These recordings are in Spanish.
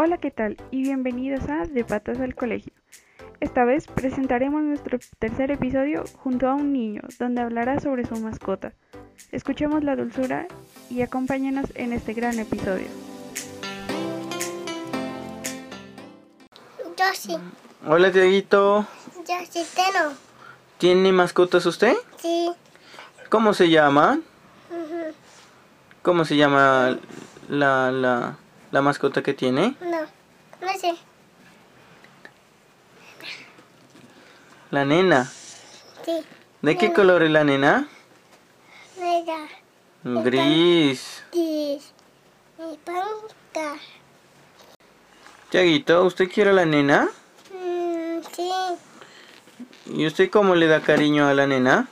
Hola, ¿qué tal? Y bienvenidos a De Patas al Colegio. Esta vez presentaremos nuestro tercer episodio junto a un niño, donde hablará sobre su mascota. Escuchemos la dulzura y acompáñenos en este gran episodio. Yo sí, Hola, Dieguito. yo sí tengo. ¿Tiene mascotas usted? Sí, ¿Cómo se llama? ¿Cómo se llama la, la, la mascota que tiene? no, no sé. La nena. Sí, ¿De qué color es la nena? mira, Gris. sí, mi panca. Dieguito, ¿usted quiere a la nena? Mm, sí, ¿Y usted cómo le da cariño a la nena?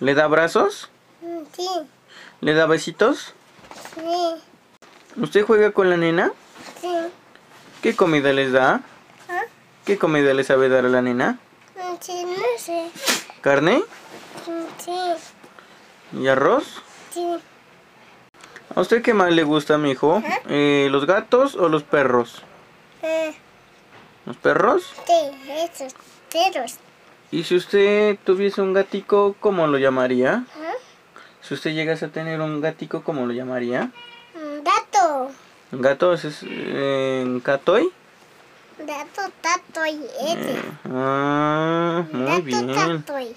¿Le da abrazos? mm, sí, ¿Le da besitos? sí, ¿Usted juega con la nena? sí. ¿Qué comida les da? ¿Ah? ¿Qué comida le sabe dar a la nena? Mm, sí, no sé. ¿Carne? Mm, sí, ¿Y arroz? sí. ¿A usted qué más le gusta, mijo? Eh, ¿Los gatos o los perros? Eh, ¿Los perros? sí, esos perros. ¿Y si usted tuviese un gatico, cómo lo llamaría? ¿Ah? Si usted llegase a tener un gatico, ¿cómo lo llamaría? Gato, ¿Un gato es eh, catoy? gato, tato y ese. Ah, muy Gato, bien. tato y.